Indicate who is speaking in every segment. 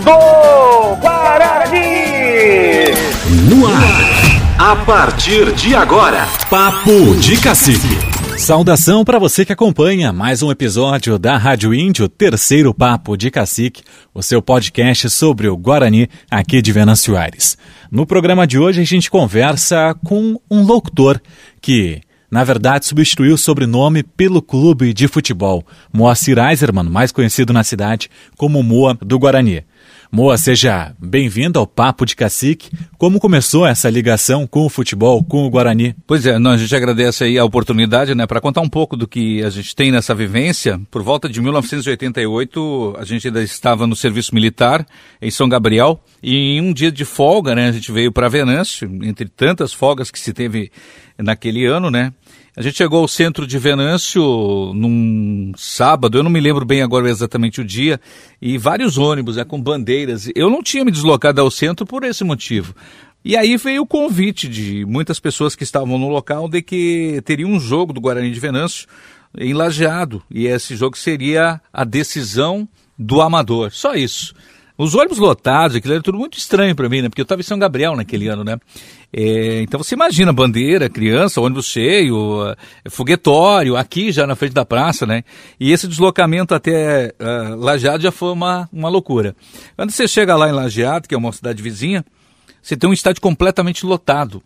Speaker 1: do Guarani!
Speaker 2: No ar, a partir de agora, Papo de Cacique.
Speaker 3: Saudação para você que acompanha mais um episódio da Rádio Índio, terceiro Papo de Cacique, o seu podcast sobre o Guarani aqui de Venâncio Aires. No programa de hoje a gente conversa com um locutor que na verdade substituiu o sobrenome pelo clube de futebol, Moacir Eiserman, mais conhecido na cidade como Moa do Guarani. Moa, seja bem-vindo ao Papo de Cacique. Como começou essa ligação com o futebol, com o Guarani?
Speaker 4: Pois é, não, a gente agradece aí a oportunidade, né, para contar um pouco do que a gente tem nessa vivência. Por volta de 1988, a gente ainda estava no serviço militar em São Gabriel e em um dia de folga, né, a gente veio para Venâncio, entre tantas folgas que se teve naquele ano, né, a gente chegou ao centro de Venâncio num sábado, eu não me lembro bem agora exatamente o dia, e vários ônibus é, com bandeiras. Eu não tinha me deslocado ao centro por esse motivo. E aí veio o convite de muitas pessoas que estavam no local de que teria um jogo do Guarani de Venâncio em Lajeado, e esse jogo seria a decisão do amador. Só isso. Os ônibus lotados, aquilo era tudo muito estranho para mim, né? Porque eu estava em São Gabriel naquele ano, né? É, então você imagina bandeira, criança, ônibus cheio, uh, foguetório, aqui já na frente da praça, né? E esse deslocamento até uh, Lajeado já foi uma, uma loucura. Quando você chega lá em Lajeado, que é uma cidade vizinha, você tem um estádio completamente lotado.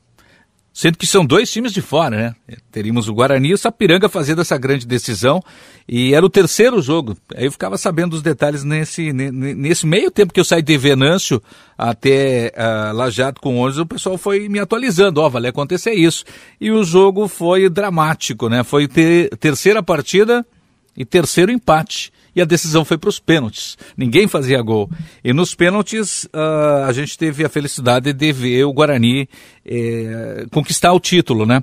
Speaker 4: Sendo que são dois times de fora, né? Teríamos o Guarani e o Sapiranga fazendo essa grande decisão. E era o terceiro jogo. Aí eu ficava sabendo os detalhes nesse, nesse meio tempo que eu saí de Venâncio até uh, Lajado com 11, o pessoal foi me atualizando. Ó, oh, acontecer isso. E o jogo foi dramático, né? Foi ter, terceira partida e terceiro empate e a decisão foi para os pênaltis. Ninguém fazia gol. E nos pênaltis uh, a gente teve a felicidade de ver o Guarani eh, conquistar o título, né?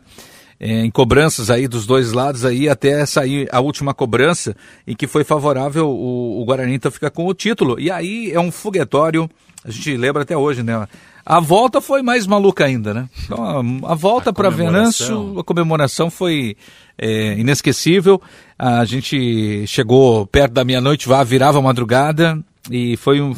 Speaker 4: Eh, em cobranças aí dos dois lados aí até sair a última cobrança em que foi favorável o, o Guarani então fica com o título. E aí é um foguetório, a gente lembra até hoje, né? A volta foi mais maluca ainda, né? Então, a, a volta para Venâncio, a comemoração foi é, inesquecível. A gente chegou perto da meia-noite, virava a madrugada e foi um.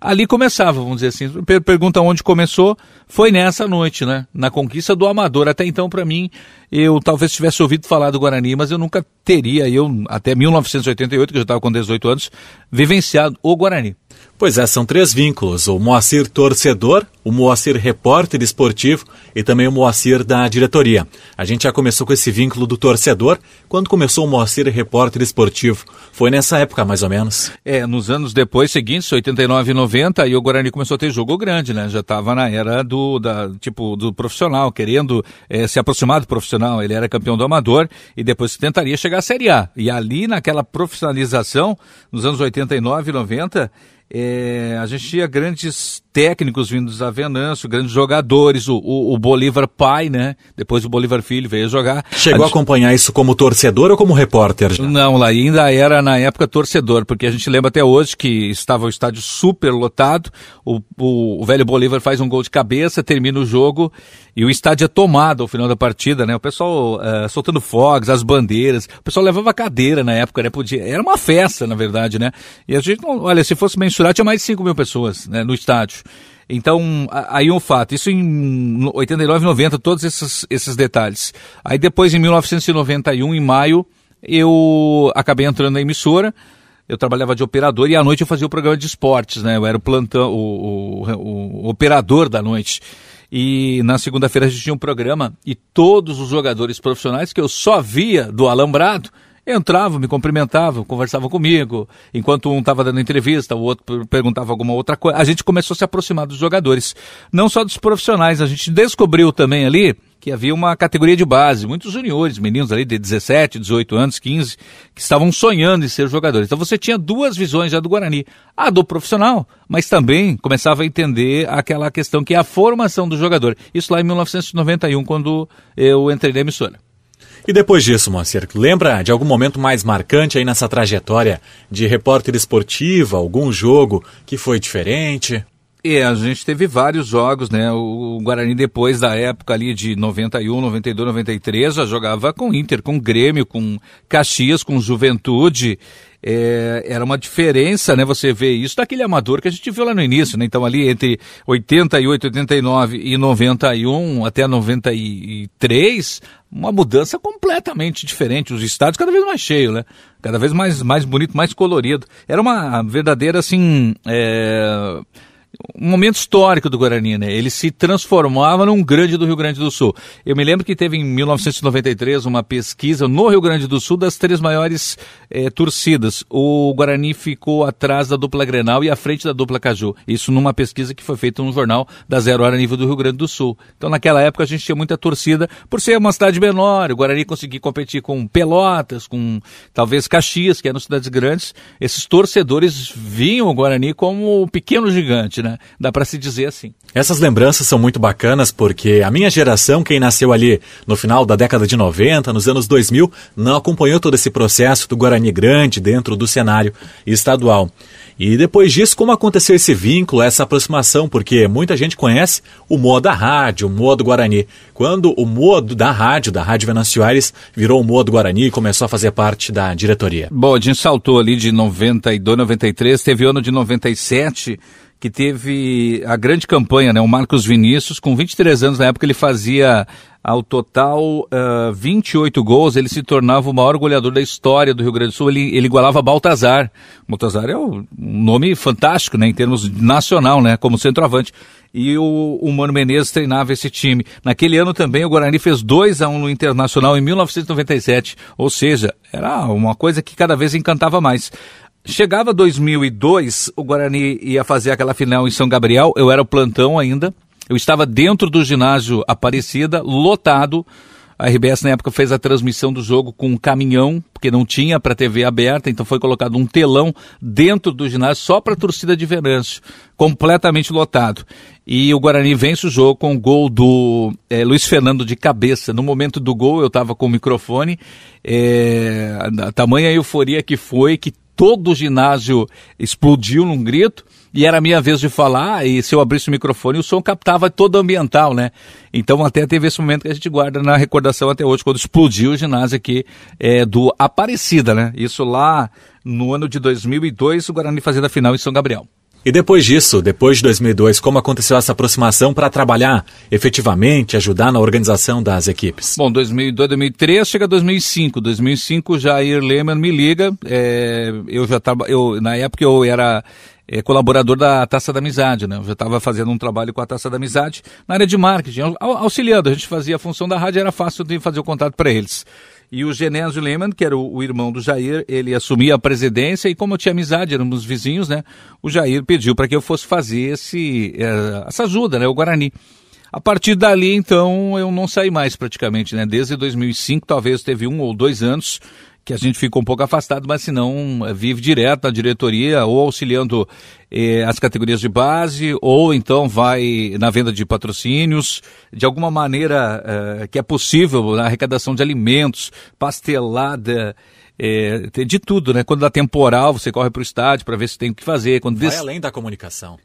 Speaker 4: Ali começava, vamos dizer assim. Pergunta onde começou, foi nessa noite, né? Na conquista do Amador. Até então, para mim, eu talvez tivesse ouvido falar do Guarani, mas eu nunca teria, eu, até 1988, que eu já estava com 18 anos, vivenciado o Guarani.
Speaker 3: Pois é, são três vínculos: o Moacir torcedor, o Moacir repórter esportivo e também o Moacir da diretoria. A gente já começou com esse vínculo do torcedor. Quando começou o Moacir repórter esportivo? Foi nessa época, mais ou menos?
Speaker 4: É, nos anos depois seguintes, 89 e 90, aí o Guarani começou a ter jogo grande, né? Já estava na era do, da, tipo, do profissional, querendo é, se aproximar do profissional. Ele era campeão do amador e depois tentaria chegar à Série A. E ali, naquela profissionalização, nos anos 89 e 90, é, a gente tinha grandes técnicos vindos a Venâncio, grandes jogadores, o, o, o, Bolívar pai, né? Depois o Bolívar filho veio jogar.
Speaker 3: Chegou a, gente... a acompanhar isso como torcedor ou como repórter? Já?
Speaker 4: Não, lá ainda era na época torcedor, porque a gente lembra até hoje que estava o estádio super lotado, o, o, o velho Bolívar faz um gol de cabeça, termina o jogo e o estádio é tomado ao final da partida, né? O pessoal uh, soltando fogos, as bandeiras, o pessoal levava cadeira na época, né? Podia, era uma festa, na verdade, né? E a gente, olha, se fosse mensurar, tinha mais de 5 mil pessoas né, no estádio. Então, aí um fato, isso em 89, 90, todos esses, esses detalhes. Aí depois, em 1991, em maio, eu acabei entrando na emissora, eu trabalhava de operador e à noite eu fazia o programa de esportes, né? Eu era o plantão, o, o, o operador da noite. E na segunda-feira a gente tinha um programa e todos os jogadores profissionais que eu só via do alambrado, entravam, me cumprimentavam, conversavam comigo, enquanto um estava dando entrevista, o outro perguntava alguma outra coisa. A gente começou a se aproximar dos jogadores, não só dos profissionais, a gente descobriu também ali que havia uma categoria de base, muitos juniores, meninos ali de 17, 18 anos, 15, que estavam sonhando em ser jogadores. Então você tinha duas visões já do Guarani, a do profissional, mas também começava a entender aquela questão que é a formação do jogador. Isso lá em 1991, quando eu entrei na emissora.
Speaker 3: E depois disso, Moacir, lembra de algum momento mais marcante aí nessa trajetória de repórter esportiva, algum jogo que foi diferente?
Speaker 4: É, a gente teve vários jogos, né? O Guarani, depois da época ali de 91, 92, 93, já jogava com Inter, com Grêmio, com Caxias, com Juventude. É, era uma diferença, né? Você vê isso daquele amador que a gente viu lá no início, né? Então ali entre 88, 89 e 91 até 93, uma mudança completamente diferente. Os estádios cada vez mais cheios, né? Cada vez mais, mais bonito, mais colorido. Era uma verdadeira, assim, é um momento histórico do Guarani, né? Ele se transformava num grande do Rio Grande do Sul. Eu me lembro que teve em 1993 uma pesquisa no Rio Grande do Sul das três maiores eh, torcidas. O Guarani ficou atrás da dupla Grenal e à frente da dupla Caju. Isso numa pesquisa que foi feita no jornal da Zero Hora nível do Rio Grande do Sul. Então naquela época a gente tinha muita torcida por ser uma cidade menor. O Guarani conseguia competir com Pelotas, com talvez Caxias, que eram cidades grandes. Esses torcedores viam o Guarani como o pequeno gigante, né? né? Dá para se dizer assim.
Speaker 3: Essas lembranças são muito bacanas porque a minha geração, quem nasceu ali no final da década de 90, nos anos 2000, não acompanhou todo esse processo do Guarani Grande dentro do cenário estadual. E depois disso, como aconteceu esse vínculo, essa aproximação? Porque muita gente conhece o modo da rádio, o modo Guarani. Quando o modo da rádio, da Rádio Venâncio Aires, virou o modo Guarani e começou a fazer parte da diretoria.
Speaker 4: Bom, a gente saltou ali de 92, 93, teve ano de 97 que teve a grande campanha, né? O Marcos Vinícius, com 23 anos na época, ele fazia ao total uh, 28 gols, ele se tornava o maior goleador da história do Rio Grande do Sul, ele, ele igualava Baltazar. Baltazar é um nome fantástico, né, em termos nacional, né, como centroavante. E o, o Mano Menezes treinava esse time. Naquele ano também o Guarani fez 2 a 1 no Internacional em 1997, ou seja, era uma coisa que cada vez encantava mais. Chegava 2002, o Guarani ia fazer aquela final em São Gabriel, eu era o plantão ainda, eu estava dentro do ginásio Aparecida, lotado. A RBS na época fez a transmissão do jogo com um caminhão, porque não tinha para TV aberta, então foi colocado um telão dentro do ginásio só para a torcida de Venâncio, completamente lotado. E o Guarani vence o jogo com o gol do é, Luiz Fernando de cabeça. No momento do gol eu estava com o microfone, é, a tamanha euforia que foi, que todo o ginásio explodiu num grito e era a minha vez de falar, e se eu abrisse o microfone, o som captava todo ambiental, né? Então até teve esse momento que a gente guarda na recordação até hoje, quando explodiu o ginásio aqui é, do Aparecida, né? Isso lá no ano de 2002, o Guarani fazia a final em São Gabriel.
Speaker 3: E depois disso, depois de 2002, como aconteceu essa aproximação para trabalhar efetivamente, ajudar na organização das equipes?
Speaker 4: Bom, 2002, 2003, chega 2005. 2005, Jair Lehmann me liga. É, eu já tava, eu na época eu era é, colaborador da Taça da Amizade, né? Eu já estava fazendo um trabalho com a Taça da Amizade na área de marketing, auxiliando. A gente fazia a função da rádio, era fácil de fazer o contato para eles. E o Genésio Lehmann, que era o, o, irmão do Jair, ele assumia a presidência e como eu tinha amizade, éramos vizinhos, né? O Jair pediu para que eu fosse fazer esse, é, essa ajuda, né? O Guarani. A partir dali, então, eu não saí mais praticamente, né? Desde 2005, talvez teve um ou dois anos que a gente ficou um pouco afastado, mas se não, vive direto na diretoria ou auxiliando eh, as categorias de base, ou então vai na venda de patrocínios, de alguma maneira eh, que é possível, na arrecadação de alimentos, pastelada, é, de tudo, né? Quando dá temporal, você corre para o estádio para ver se tem o que fazer. Quando
Speaker 3: vai des... além da comunicação.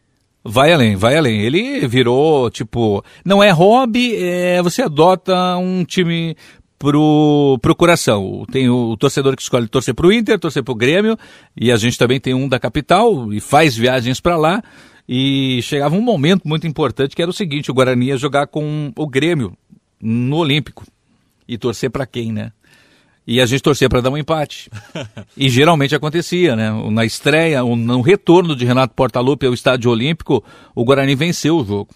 Speaker 4: Vai além, vai além. Ele virou, tipo, não é hobby, é, você adota um time pro, pro coração. Tem o, o torcedor que escolhe torcer pro Inter, torcer pro Grêmio, e a gente também tem um da capital e faz viagens para lá. E chegava um momento muito importante que era o seguinte: o Guarani ia jogar com o Grêmio no Olímpico. E torcer para quem, né? E a gente torcia para dar um empate. e geralmente acontecia, né? Na estreia, no retorno de Renato Portaluppi ao Estádio Olímpico, o Guarani venceu o jogo.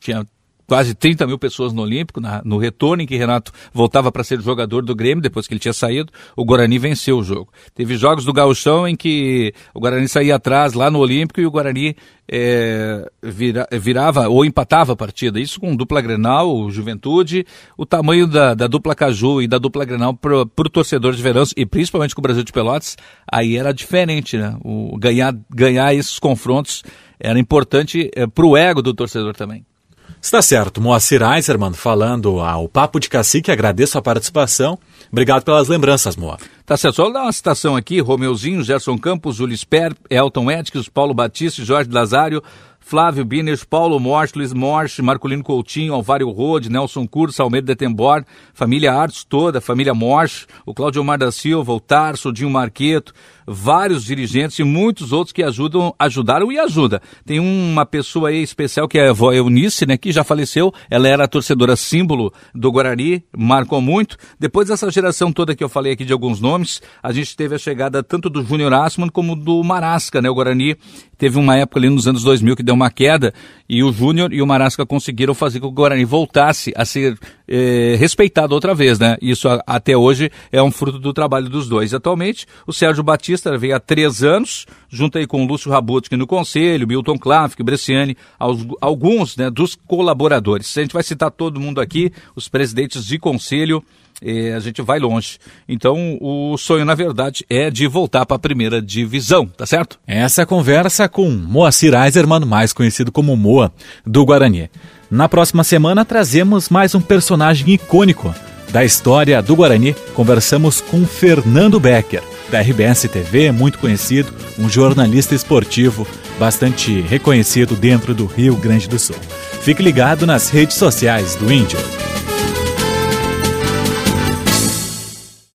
Speaker 4: Tinha quase 30 mil pessoas no Olímpico, na, no retorno em que Renato voltava para ser jogador do Grêmio, depois que ele tinha saído, o Guarani venceu o jogo. Teve jogos do Gauchão em que o Guarani saía atrás lá no Olímpico e o Guarani é, vira, virava ou empatava a partida. Isso com dupla Grenal, Juventude, o tamanho da, da dupla Caju e da dupla Grenal para o torcedor de verão e principalmente com o Brasil de Pelotas, aí era diferente, né? O, ganhar, ganhar esses confrontos era importante é, para o ego do torcedor também.
Speaker 3: Está certo. Moacir Eiserman falando ao Papo de Cacique, agradeço a participação. Obrigado pelas lembranças, Moa.
Speaker 4: Tá certo, só dar uma citação aqui, Romeuzinho, Gerson Campos, Júlio Sper, Elton Etques, Paulo Batista, Jorge Lazário, Flávio Biner, Paulo Morte, Luiz Morte, Marcolino Coutinho, Alvário Rode, Nelson Curso, Almeida Detembor, família Artes toda, família Morte, o Cláudio Omar da Silva, o Tarso, o Dinho Marqueto, vários dirigentes e muitos outros que ajudam, ajudaram e ajuda. Tem uma pessoa aí especial que é a avó Eunice, né, que já faleceu. Ela era a torcedora símbolo do Guarani, marcou muito. Depois dessa geração toda que eu falei aqui de alguns nomes, a gente teve a chegada tanto do Júnior Assman como do Marasca, né? O Guarani teve uma época ali nos anos 2000 que deu uma queda e o Júnior e o Marasca conseguiram fazer com que o Guarani voltasse a ser eh, respeitado outra vez, né? Isso a, até hoje é um fruto do trabalho dos dois. Atualmente, o Sérgio Batista veio há três anos, junto aí com o Lúcio Rabutski no Conselho, Milton Klafik, Bresciani, alguns né, dos colaboradores. A gente vai citar todo mundo aqui, os presidentes de Conselho, eh, a gente vai longe. Então, o sonho, na verdade, é de voltar para a primeira divisão, tá certo?
Speaker 3: Essa conversa com Moacir Eiserman, mais conhecido como Moa, do Guarani. Na próxima semana, trazemos mais um personagem icônico da história do Guarani. Conversamos com Fernando Becker, da RBS TV, muito conhecido, um jornalista esportivo bastante reconhecido dentro do Rio Grande do Sul. Fique ligado nas redes sociais do Índio.